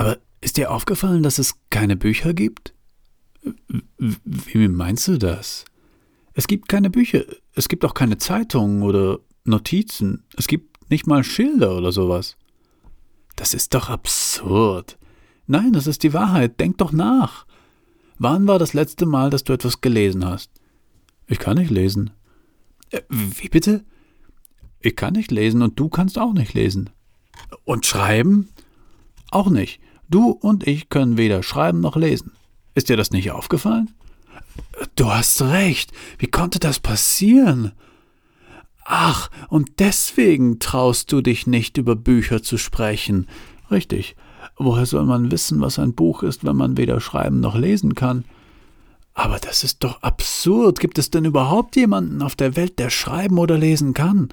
Aber ist dir aufgefallen, dass es keine Bücher gibt? Wie meinst du das? Es gibt keine Bücher, es gibt auch keine Zeitungen oder Notizen, es gibt nicht mal Schilder oder sowas. Das ist doch absurd. Nein, das ist die Wahrheit, denk doch nach. Wann war das letzte Mal, dass du etwas gelesen hast? Ich kann nicht lesen. Äh, wie bitte? Ich kann nicht lesen und du kannst auch nicht lesen. Und schreiben? Auch nicht. Du und ich können weder schreiben noch lesen. Ist dir das nicht aufgefallen? Du hast recht. Wie konnte das passieren? Ach, und deswegen traust du dich nicht über Bücher zu sprechen. Richtig. Woher soll man wissen, was ein Buch ist, wenn man weder schreiben noch lesen kann? Aber das ist doch absurd. Gibt es denn überhaupt jemanden auf der Welt, der schreiben oder lesen kann?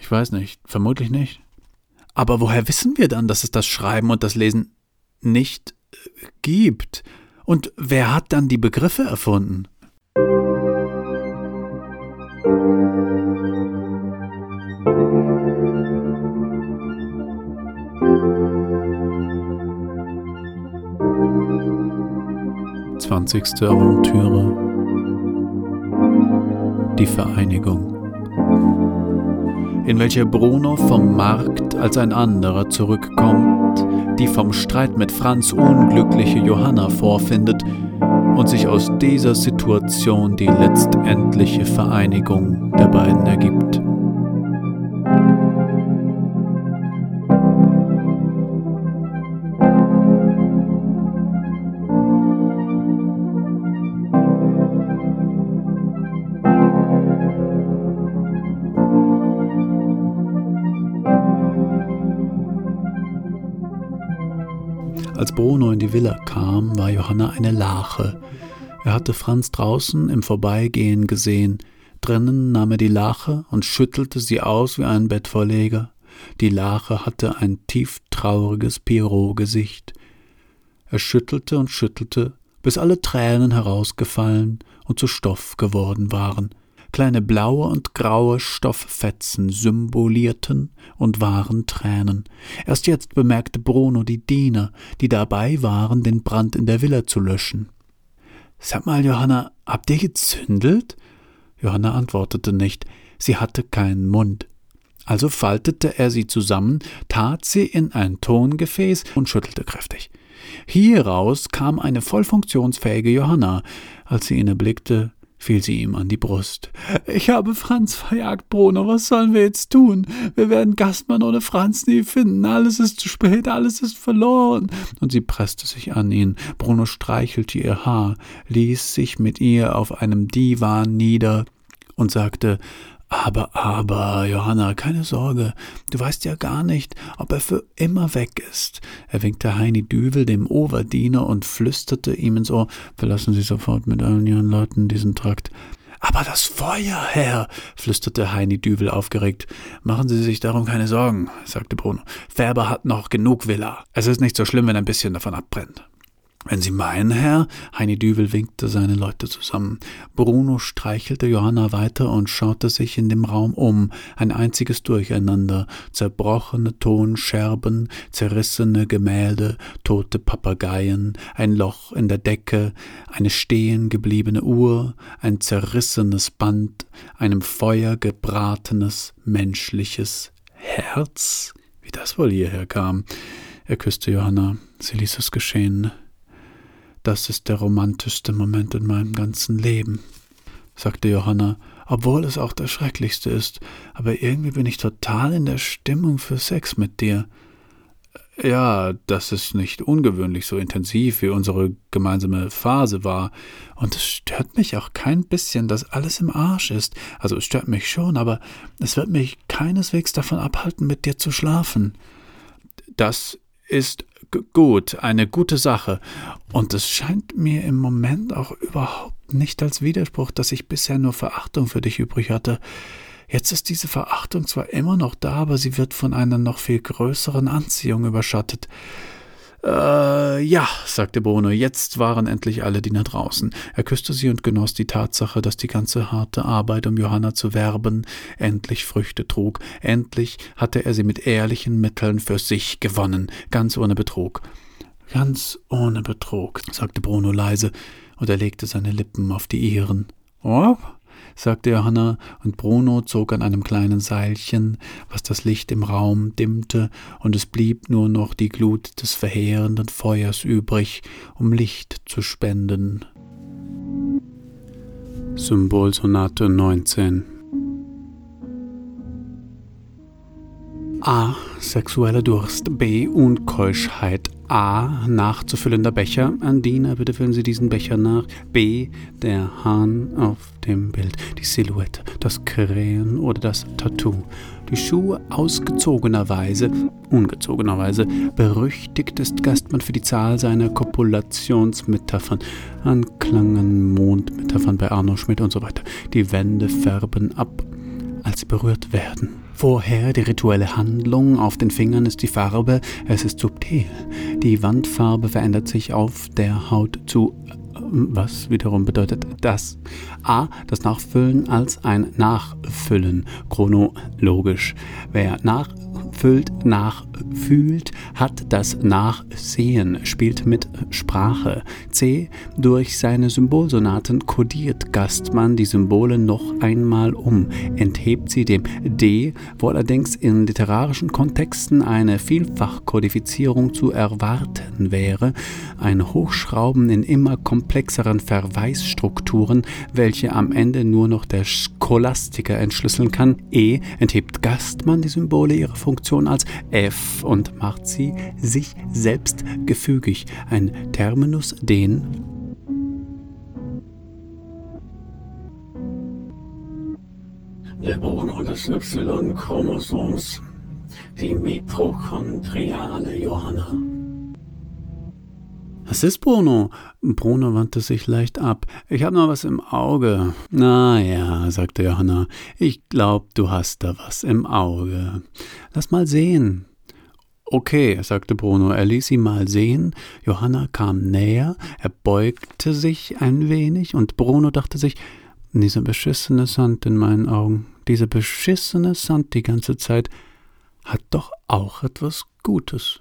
Ich weiß nicht, vermutlich nicht. Aber woher wissen wir dann, dass es das Schreiben und das Lesen nicht äh, gibt? Und wer hat dann die Begriffe erfunden? Zwanzigste Aventüre Die Vereinigung in welcher Bruno vom Markt als ein anderer zurückkommt, die vom Streit mit Franz unglückliche Johanna vorfindet und sich aus dieser Situation die letztendliche Vereinigung der beiden ergibt. Als Bruno in die Villa kam, war Johanna eine Lache. Er hatte Franz draußen im Vorbeigehen gesehen. Drinnen nahm er die Lache und schüttelte sie aus wie ein Bettvorleger. Die Lache hatte ein tief trauriges Pierrot-Gesicht. Er schüttelte und schüttelte, bis alle Tränen herausgefallen und zu Stoff geworden waren. Kleine blaue und graue Stofffetzen symbolierten und waren Tränen. Erst jetzt bemerkte Bruno die Diener, die dabei waren, den Brand in der Villa zu löschen. Sag mal, Johanna, habt ihr gezündelt? Johanna antwortete nicht, sie hatte keinen Mund. Also faltete er sie zusammen, tat sie in ein Tongefäß und schüttelte kräftig. Hieraus kam eine voll funktionsfähige Johanna. Als sie ihn erblickte, fiel sie ihm an die Brust. Ich habe Franz verjagt, Bruno. Was sollen wir jetzt tun? Wir werden Gastmann ohne Franz nie finden. Alles ist zu spät, alles ist verloren. Und sie presste sich an ihn. Bruno streichelte ihr Haar, ließ sich mit ihr auf einem Divan nieder und sagte aber, aber, Johanna, keine Sorge, du weißt ja gar nicht, ob er für immer weg ist. Er winkte Heini Düvel, dem Overdiener, und flüsterte ihm ins Ohr, verlassen Sie sofort mit allen Ihren Leuten diesen Trakt. Aber das Feuer, Herr, flüsterte Heini Düvel aufgeregt. Machen Sie sich darum keine Sorgen, sagte Bruno. Färber hat noch genug Villa. Es ist nicht so schlimm, wenn ein bisschen davon abbrennt. Wenn Sie meinen, Herr, Heini Düvel winkte seine Leute zusammen. Bruno streichelte Johanna weiter und schaute sich in dem Raum um. Ein einziges Durcheinander. Zerbrochene Tonscherben, zerrissene Gemälde, tote Papageien, ein Loch in der Decke, eine stehen gebliebene Uhr, ein zerrissenes Band, einem Feuer gebratenes menschliches Herz. Wie das wohl hierher kam. Er küsste Johanna. Sie ließ es geschehen. Das ist der romantischste Moment in meinem ganzen Leben, sagte Johanna, obwohl es auch der schrecklichste ist, aber irgendwie bin ich total in der Stimmung für Sex mit dir. Ja, das ist nicht ungewöhnlich so intensiv, wie unsere gemeinsame Phase war. Und es stört mich auch kein bisschen, dass alles im Arsch ist. Also es stört mich schon, aber es wird mich keineswegs davon abhalten, mit dir zu schlafen. Das ist gut, eine gute Sache. Und es scheint mir im Moment auch überhaupt nicht als Widerspruch, dass ich bisher nur Verachtung für dich übrig hatte. Jetzt ist diese Verachtung zwar immer noch da, aber sie wird von einer noch viel größeren Anziehung überschattet. Äh, ja, sagte Bruno, jetzt waren endlich alle Diener draußen. Er küsste sie und genoss die Tatsache, dass die ganze harte Arbeit, um Johanna zu werben, endlich Früchte trug. Endlich hatte er sie mit ehrlichen Mitteln für sich gewonnen, ganz ohne Betrug. Ganz ohne Betrug, sagte Bruno leise, und er legte seine Lippen auf die ihren. Oh, sagte Johanna, und Bruno zog an einem kleinen Seilchen, was das Licht im Raum dimmte, und es blieb nur noch die Glut des verheerenden Feuers übrig, um Licht zu spenden. Symbolsonate 19 A. Sexueller Durst. B. Unkeuschheit. A. Nachzufüllender Becher. Andina, bitte füllen Sie diesen Becher nach. B. Der Hahn auf dem Bild. Die Silhouette, das Krähen oder das Tattoo. Die Schuhe ausgezogenerweise, ungezogenerweise, berüchtigt ist Gastmann für die Zahl seiner Kopulationsmetaphern, Anklangen, Mondmetaphern bei Arno Schmidt und so weiter. Die Wände färben ab, als berührt werden. Vorher die rituelle Handlung, auf den Fingern ist die Farbe, es ist subtil. Die Wandfarbe verändert sich auf der Haut zu was wiederum bedeutet das A, das Nachfüllen als ein Nachfüllen, chronologisch. Wer nach füllt, nachfühlt, hat das Nachsehen, spielt mit Sprache. C. Durch seine Symbolsonaten kodiert Gastmann die Symbole noch einmal um, enthebt sie dem D, wo allerdings in literarischen Kontexten eine Vielfachkodifizierung zu erwarten wäre, ein Hochschrauben in immer komplexeren Verweisstrukturen, welche am Ende nur noch der Scholastiker entschlüsseln kann. E. Enthebt Gastmann die Symbole ihrer Funktion Funktion als F und macht sie sich selbst gefügig. Ein Terminus, den der Bruno des Y-Chromosoms, die mitochondriale Johanna. Was ist Bruno? Bruno wandte sich leicht ab. Ich habe noch was im Auge. Na ja, sagte Johanna. Ich glaub, du hast da was im Auge. Lass mal sehen. Okay, sagte Bruno. Er ließ sie mal sehen. Johanna kam näher. Er beugte sich ein wenig und Bruno dachte sich, diese beschissene Sand in meinen Augen, diese beschissene Sand die ganze Zeit, hat doch auch etwas Gutes.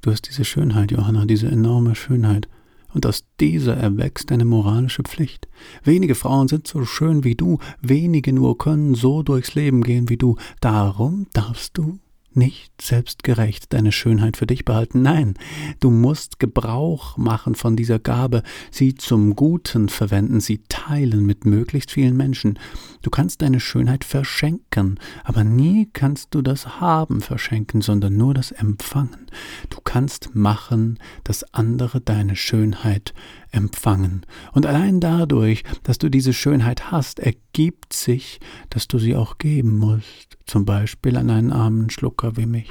Du hast diese Schönheit, Johanna, diese enorme Schönheit. Und aus dieser erwächst deine moralische Pflicht. Wenige Frauen sind so schön wie du, wenige nur können so durchs Leben gehen wie du. Darum darfst du nicht selbstgerecht deine Schönheit für dich behalten. Nein, du musst Gebrauch machen von dieser Gabe, sie zum Guten verwenden, sie teilen mit möglichst vielen Menschen. Du kannst deine Schönheit verschenken, aber nie kannst du das Haben verschenken, sondern nur das Empfangen. Du kannst machen, dass andere deine Schönheit empfangen. Und allein dadurch, dass du diese Schönheit hast, ergibt sich, dass du sie auch geben musst, zum Beispiel an einen armen Schlucker wie mich.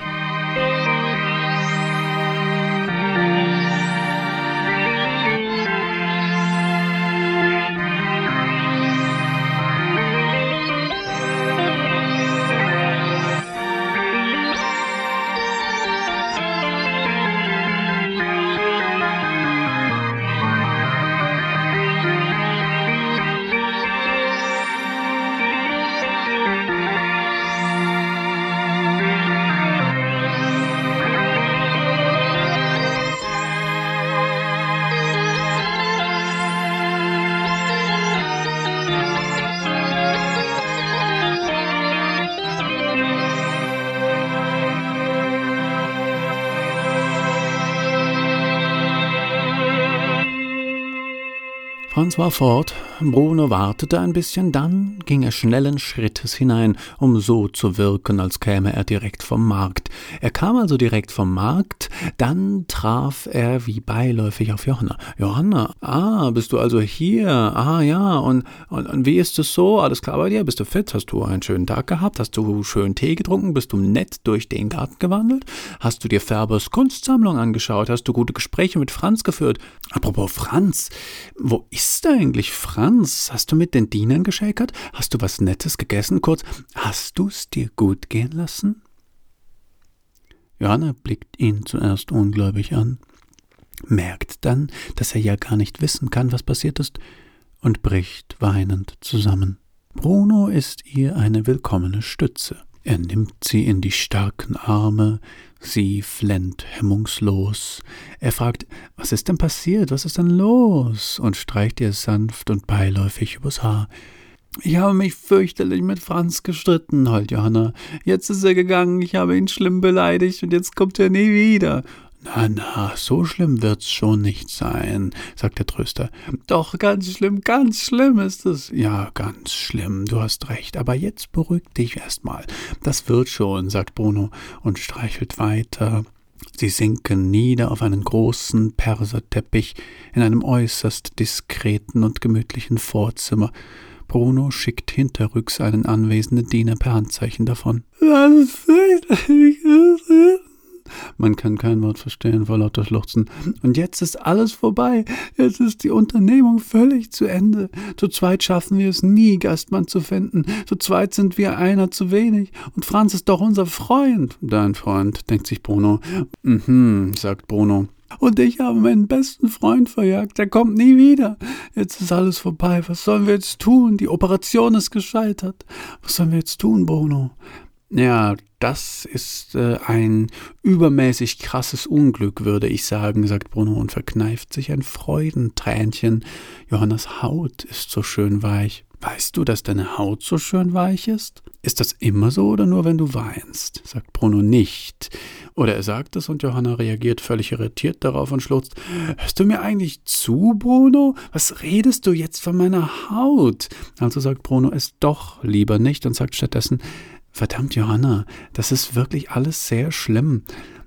Franz war fort, Bruno wartete ein bisschen, dann ging er schnellen Schrittes hinein, um so zu wirken, als käme er direkt vom Markt. Er kam also direkt vom Markt, dann traf er wie beiläufig auf Johanna. Johanna, ah, bist du also hier? Ah ja, und, und, und wie ist es so? Alles klar bei dir? Bist du fit? Hast du einen schönen Tag gehabt? Hast du schön Tee getrunken? Bist du nett durch den Garten gewandelt? Hast du dir Färbers Kunstsammlung angeschaut? Hast du gute Gespräche mit Franz geführt? Apropos Franz, wo ist eigentlich Franz? Hast du mit den Dienern geschäkert? Hast du was Nettes gegessen? Kurz, hast du's dir gut gehen lassen? Johanna blickt ihn zuerst ungläubig an, merkt dann, dass er ja gar nicht wissen kann, was passiert ist, und bricht weinend zusammen. Bruno ist ihr eine willkommene Stütze. Er nimmt sie in die starken Arme, sie flennt hemmungslos. Er fragt, was ist denn passiert, was ist denn los? und streicht ihr sanft und beiläufig übers Haar. Ich habe mich fürchterlich mit Franz gestritten, heult Johanna. Jetzt ist er gegangen, ich habe ihn schlimm beleidigt und jetzt kommt er nie wieder. Na, na, so schlimm wird's schon nicht sein, sagt der Tröster. Doch, ganz schlimm, ganz schlimm ist es. Ja, ganz schlimm, du hast recht, aber jetzt beruhig dich erstmal. Das wird schon, sagt Bruno und streichelt weiter. Sie sinken nieder auf einen großen Perserteppich in einem äußerst diskreten und gemütlichen Vorzimmer. Bruno schickt hinterrücks einen anwesenden Diener per Handzeichen davon. Das ist fürchterlich. Man kann kein Wort verstehen vor lauter Schluchzen. Und jetzt ist alles vorbei. Jetzt ist die Unternehmung völlig zu Ende. Zu zweit schaffen wir es nie, Gastmann zu finden. Zu zweit sind wir einer zu wenig. Und Franz ist doch unser Freund. Dein Freund, denkt sich Bruno. Mhm, sagt Bruno. Und ich habe meinen besten Freund verjagt. Der kommt nie wieder. Jetzt ist alles vorbei. Was sollen wir jetzt tun? Die Operation ist gescheitert. Was sollen wir jetzt tun, Bruno? Ja, das ist äh, ein übermäßig krasses Unglück, würde ich sagen, sagt Bruno und verkneift sich ein Freudentränchen. Johannas Haut ist so schön weich. Weißt du, dass deine Haut so schön weich ist? Ist das immer so oder nur wenn du weinst? sagt Bruno nicht. Oder er sagt es und Johanna reagiert völlig irritiert darauf und schlurzt. Hörst du mir eigentlich zu, Bruno? Was redest du jetzt von meiner Haut? Also sagt Bruno es doch lieber nicht und sagt stattdessen, Verdammt, Johanna, das ist wirklich alles sehr schlimm.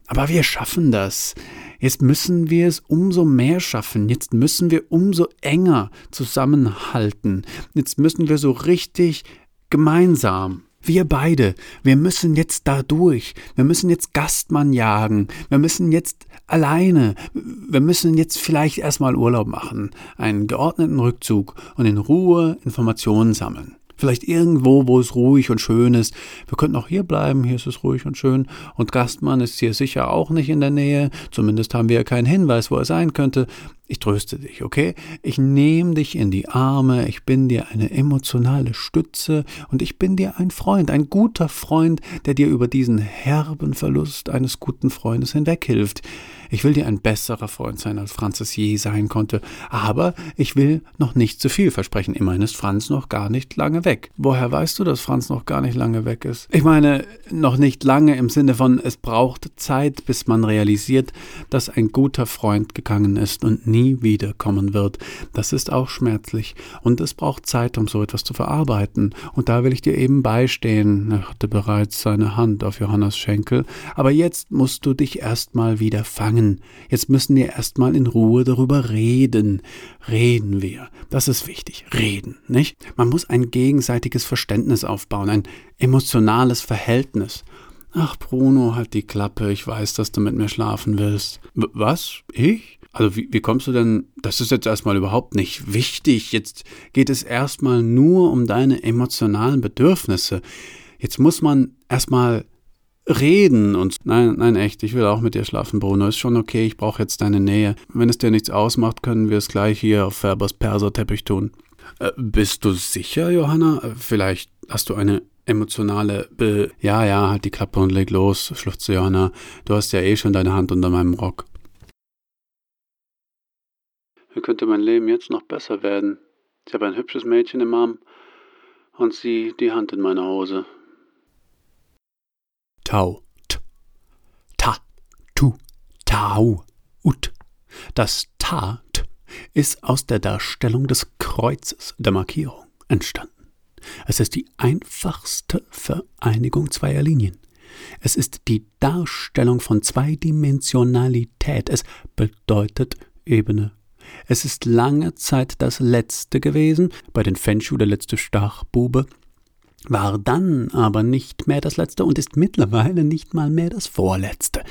Aber wir schaffen das. Jetzt müssen wir es umso mehr schaffen. Jetzt müssen wir umso enger zusammenhalten. Jetzt müssen wir so richtig gemeinsam. Wir beide, wir müssen jetzt da durch. Wir müssen jetzt Gastmann jagen. Wir müssen jetzt alleine. Wir müssen jetzt vielleicht erstmal Urlaub machen, einen geordneten Rückzug und in Ruhe Informationen sammeln. Vielleicht irgendwo, wo es ruhig und schön ist. Wir könnten auch hier bleiben, hier ist es ruhig und schön. Und Gastmann ist hier sicher auch nicht in der Nähe. Zumindest haben wir ja keinen Hinweis, wo er sein könnte. Ich tröste dich, okay? Ich nehme dich in die Arme, ich bin dir eine emotionale Stütze und ich bin dir ein Freund, ein guter Freund, der dir über diesen herben Verlust eines guten Freundes hinweghilft. Ich will dir ein besserer Freund sein, als Franz je sein konnte, aber ich will noch nicht zu viel versprechen. Immerhin ist Franz noch gar nicht lange weg. Woher weißt du, dass Franz noch gar nicht lange weg ist? Ich meine, noch nicht lange im Sinne von, es braucht Zeit, bis man realisiert, dass ein guter Freund gegangen ist und nie nie wiederkommen wird. Das ist auch schmerzlich und es braucht Zeit, um so etwas zu verarbeiten. Und da will ich dir eben beistehen. Er hatte bereits seine Hand auf Johannas Schenkel. Aber jetzt musst du dich erstmal wieder fangen. Jetzt müssen wir erstmal in Ruhe darüber reden. Reden wir. Das ist wichtig. Reden, nicht? Man muss ein gegenseitiges Verständnis aufbauen, ein emotionales Verhältnis. Ach, Bruno, halt die Klappe, ich weiß, dass du mit mir schlafen willst. W was? Ich? Also wie, wie kommst du denn, das ist jetzt erstmal überhaupt nicht wichtig, jetzt geht es erstmal nur um deine emotionalen Bedürfnisse. Jetzt muss man erstmal reden und nein, nein, echt, ich will auch mit dir schlafen, Bruno. Ist schon okay, ich brauche jetzt deine Nähe. Wenn es dir nichts ausmacht, können wir es gleich hier auf Färbers Perserteppich tun. Äh, bist du sicher, Johanna? Äh, vielleicht hast du eine emotionale Be Ja, ja, halt die Klappe und leg los, schluchzte Johanna. Du hast ja eh schon deine Hand unter meinem Rock. Wie könnte mein Leben jetzt noch besser werden? Ich habe ein hübsches Mädchen im Arm und sie die Hand in meiner Hose. Tau, t, ta, tu, tau, ut. Das tat ist aus der Darstellung des Kreuzes der Markierung entstanden. Es ist die einfachste Vereinigung zweier Linien. Es ist die Darstellung von Zweidimensionalität. Es bedeutet Ebene es ist lange Zeit das letzte gewesen, bei den Fenshu der letzte Stachbube, war dann aber nicht mehr das letzte und ist mittlerweile nicht mal mehr das vorletzte.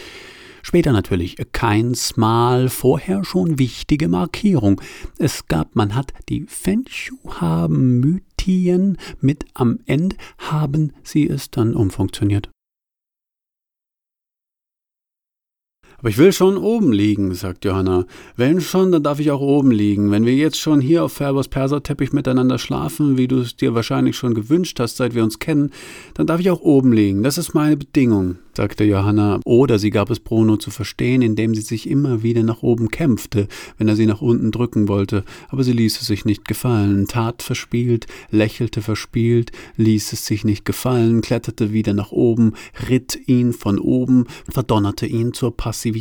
Später natürlich keins Mal vorher schon wichtige Markierung. Es gab, man hat die Fenshu haben Mythien mit am Ende, haben sie es dann umfunktioniert. Aber ich will schon oben liegen, sagt Johanna. Wenn schon, dann darf ich auch oben liegen. Wenn wir jetzt schon hier auf Ferbers Perserteppich miteinander schlafen, wie du es dir wahrscheinlich schon gewünscht hast, seit wir uns kennen, dann darf ich auch oben liegen. Das ist meine Bedingung sagte Johanna, oder sie gab es Bruno zu verstehen, indem sie sich immer wieder nach oben kämpfte, wenn er sie nach unten drücken wollte, aber sie ließ es sich nicht gefallen, tat verspielt, lächelte verspielt, ließ es sich nicht gefallen, kletterte wieder nach oben, ritt ihn von oben, verdonnerte ihn zur Passivität.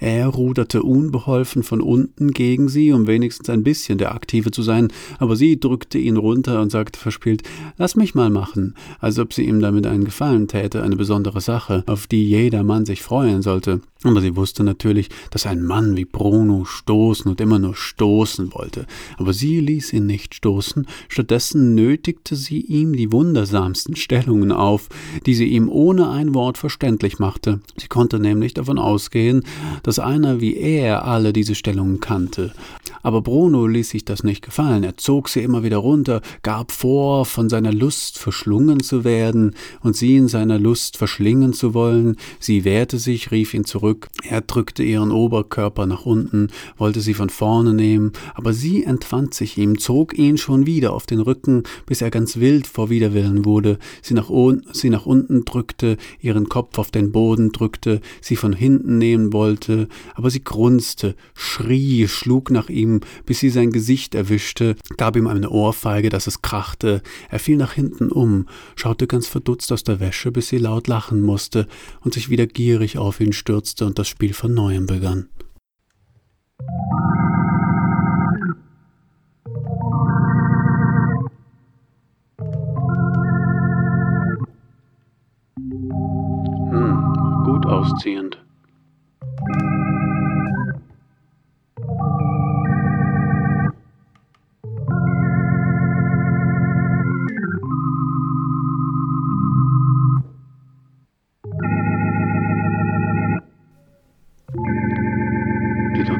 Er ruderte unbeholfen von unten gegen sie, um wenigstens ein bisschen der Aktive zu sein, aber sie drückte ihn runter und sagte verspielt, lass mich mal machen, als ob sie ihm damit einen Gefallen täte, eine besondere Sache. Auf die jeder Mann sich freuen sollte. Aber sie wusste natürlich, dass ein Mann wie Bruno stoßen und immer nur stoßen wollte. Aber sie ließ ihn nicht stoßen, stattdessen nötigte sie ihm die wundersamsten Stellungen auf, die sie ihm ohne ein Wort verständlich machte. Sie konnte nämlich davon ausgehen, dass einer wie er alle diese Stellungen kannte. Aber Bruno ließ sich das nicht gefallen. Er zog sie immer wieder runter, gab vor, von seiner Lust verschlungen zu werden und sie in seiner Lust verschlingen zu wollen. Sie wehrte sich, rief ihn zurück. Er drückte ihren Oberkörper nach unten, wollte sie von vorne nehmen, aber sie entwand sich ihm, zog ihn schon wieder auf den Rücken, bis er ganz wild vor Widerwillen wurde, sie nach, sie nach unten drückte, ihren Kopf auf den Boden drückte, sie von hinten nehmen wollte, aber sie grunzte, schrie, schlug nach ihm, bis sie sein Gesicht erwischte, gab ihm eine Ohrfeige, dass es krachte, er fiel nach hinten um, schaute ganz verdutzt aus der Wäsche, bis sie laut lachen musste, musste und sich wieder gierig auf ihn stürzte und das Spiel von neuem begann. Hm, gut ausziehend.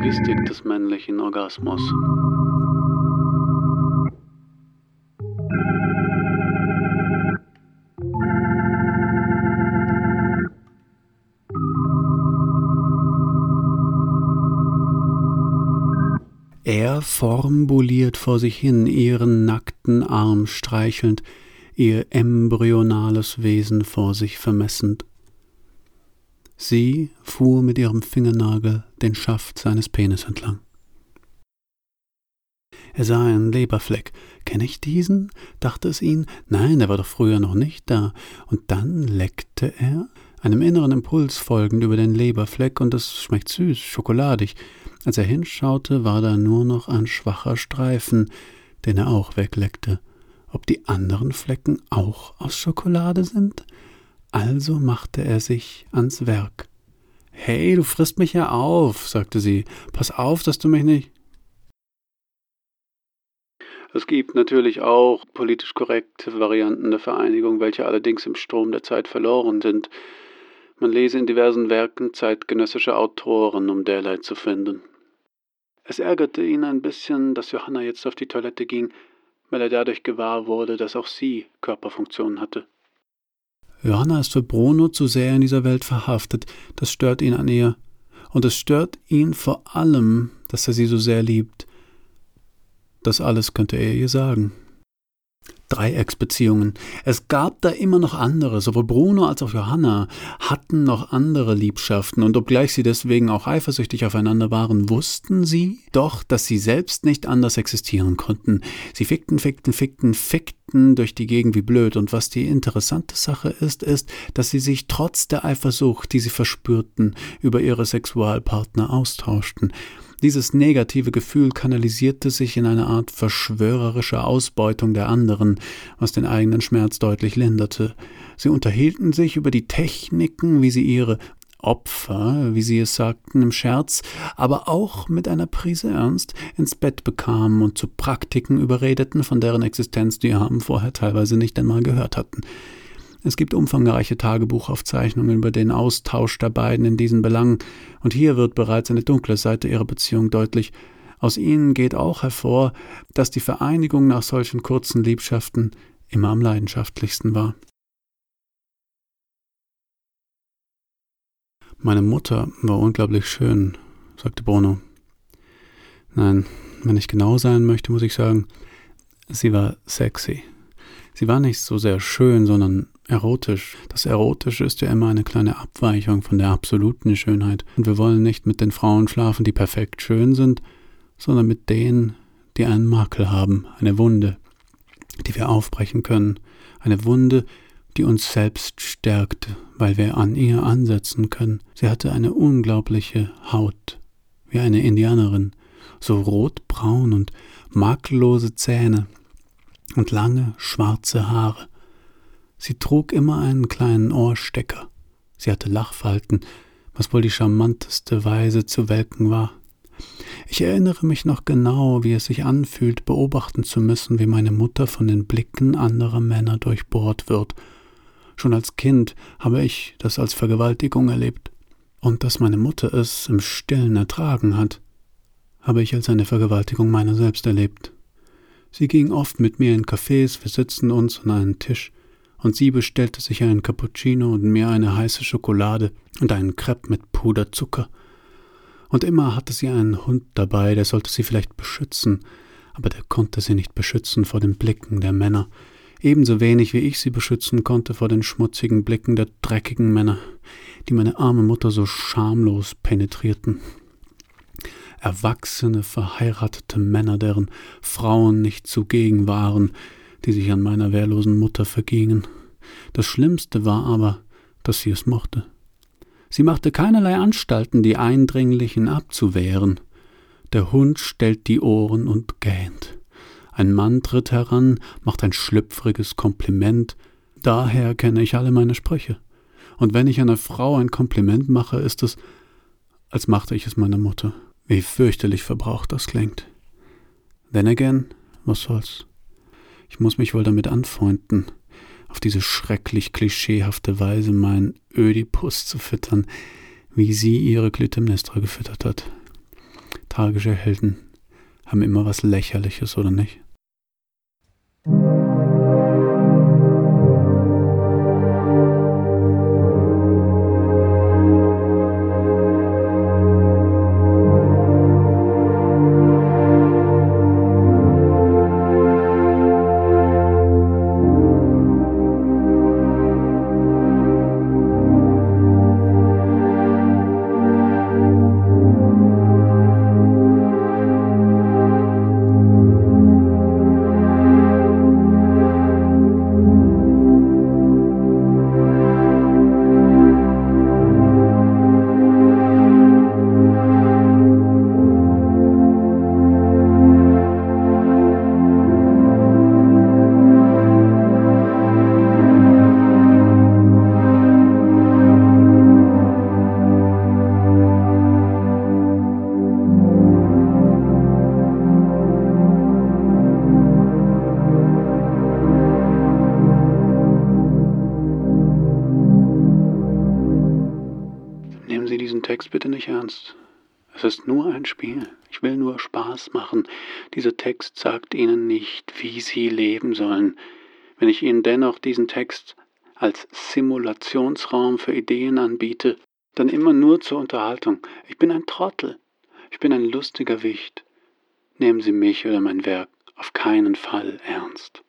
Logistik des männlichen Orgasmus. Er formuliert vor sich hin, ihren nackten Arm streichelnd, ihr embryonales Wesen vor sich vermessend. Sie fuhr mit ihrem Fingernagel den Schaft seines Penis entlang. Er sah einen Leberfleck. Kenne ich diesen? dachte es ihn. Nein, er war doch früher noch nicht da. Und dann leckte er, einem inneren Impuls folgend, über den Leberfleck, und es schmeckt süß, schokoladig. Als er hinschaute, war da nur noch ein schwacher Streifen, den er auch wegleckte. Ob die anderen Flecken auch aus Schokolade sind? Also machte er sich ans Werk. Hey, du frisst mich ja auf, sagte sie. Pass auf, dass du mich nicht. Es gibt natürlich auch politisch korrekte Varianten der Vereinigung, welche allerdings im Strom der Zeit verloren sind. Man lese in diversen Werken zeitgenössischer Autoren, um derlei zu finden. Es ärgerte ihn ein bisschen, dass Johanna jetzt auf die Toilette ging, weil er dadurch gewahr wurde, dass auch sie Körperfunktionen hatte. Johanna ist für Bruno zu sehr in dieser Welt verhaftet, das stört ihn an ihr. Und es stört ihn vor allem, dass er sie so sehr liebt. Das alles könnte er ihr sagen. Dreiecksbeziehungen. Es gab da immer noch andere, sowohl Bruno als auch Johanna hatten noch andere Liebschaften, und obgleich sie deswegen auch eifersüchtig aufeinander waren, wussten sie doch, dass sie selbst nicht anders existieren konnten. Sie fickten, fickten, fickten, fickten durch die Gegend wie blöd, und was die interessante Sache ist, ist, dass sie sich trotz der Eifersucht, die sie verspürten, über ihre Sexualpartner austauschten. Dieses negative Gefühl kanalisierte sich in eine Art verschwörerische Ausbeutung der anderen, was den eigenen Schmerz deutlich linderte. Sie unterhielten sich über die Techniken, wie sie ihre Opfer, wie sie es sagten, im Scherz, aber auch mit einer Prise Ernst ins Bett bekamen und zu Praktiken überredeten, von deren Existenz die Armen vorher teilweise nicht einmal gehört hatten. Es gibt umfangreiche Tagebuchaufzeichnungen über den Austausch der beiden in diesen Belangen, und hier wird bereits eine dunkle Seite ihrer Beziehung deutlich. Aus ihnen geht auch hervor, dass die Vereinigung nach solchen kurzen Liebschaften immer am leidenschaftlichsten war. Meine Mutter war unglaublich schön, sagte Bruno. Nein, wenn ich genau sein möchte, muss ich sagen, sie war sexy. Sie war nicht so sehr schön, sondern erotisch. Das Erotische ist ja immer eine kleine Abweichung von der absoluten Schönheit. Und wir wollen nicht mit den Frauen schlafen, die perfekt schön sind, sondern mit denen, die einen Makel haben, eine Wunde, die wir aufbrechen können, eine Wunde, die uns selbst stärkt, weil wir an ihr ansetzen können. Sie hatte eine unglaubliche Haut, wie eine Indianerin, so rotbraun und makellose Zähne und lange schwarze Haare. Sie trug immer einen kleinen Ohrstecker. Sie hatte Lachfalten, was wohl die charmanteste Weise zu welken war. Ich erinnere mich noch genau, wie es sich anfühlt, beobachten zu müssen, wie meine Mutter von den Blicken anderer Männer durchbohrt wird Schon als Kind habe ich das als Vergewaltigung erlebt. Und dass meine Mutter es im stillen ertragen hat, habe ich als eine Vergewaltigung meiner selbst erlebt. Sie ging oft mit mir in Cafés, wir sitzen uns an einen Tisch, und sie bestellte sich einen Cappuccino und mir eine heiße Schokolade und einen Crepe mit Puderzucker. Und immer hatte sie einen Hund dabei, der sollte sie vielleicht beschützen, aber der konnte sie nicht beschützen vor den Blicken der Männer, ebenso wenig wie ich sie beschützen konnte vor den schmutzigen Blicken der dreckigen Männer, die meine arme Mutter so schamlos penetrierten. Erwachsene, verheiratete Männer, deren Frauen nicht zugegen waren, die sich an meiner wehrlosen Mutter vergingen. Das Schlimmste war aber, dass sie es mochte. Sie machte keinerlei Anstalten, die Eindringlichen abzuwehren. Der Hund stellt die Ohren und gähnt. Ein Mann tritt heran, macht ein schlüpfriges Kompliment. Daher kenne ich alle meine Sprüche. Und wenn ich einer Frau ein Kompliment mache, ist es, als machte ich es meiner Mutter. Wie fürchterlich verbraucht das klingt. Then again, was soll's? Ich muss mich wohl damit anfreunden, auf diese schrecklich klischeehafte Weise meinen Ödipus zu füttern, wie sie ihre Clytemnestra gefüttert hat. Tragische Helden haben immer was Lächerliches, oder nicht? Bitte nicht ernst. Es ist nur ein Spiel. Ich will nur Spaß machen. Dieser Text sagt Ihnen nicht, wie Sie leben sollen. Wenn ich Ihnen dennoch diesen Text als Simulationsraum für Ideen anbiete, dann immer nur zur Unterhaltung. Ich bin ein Trottel. Ich bin ein lustiger Wicht. Nehmen Sie mich oder mein Werk auf keinen Fall ernst.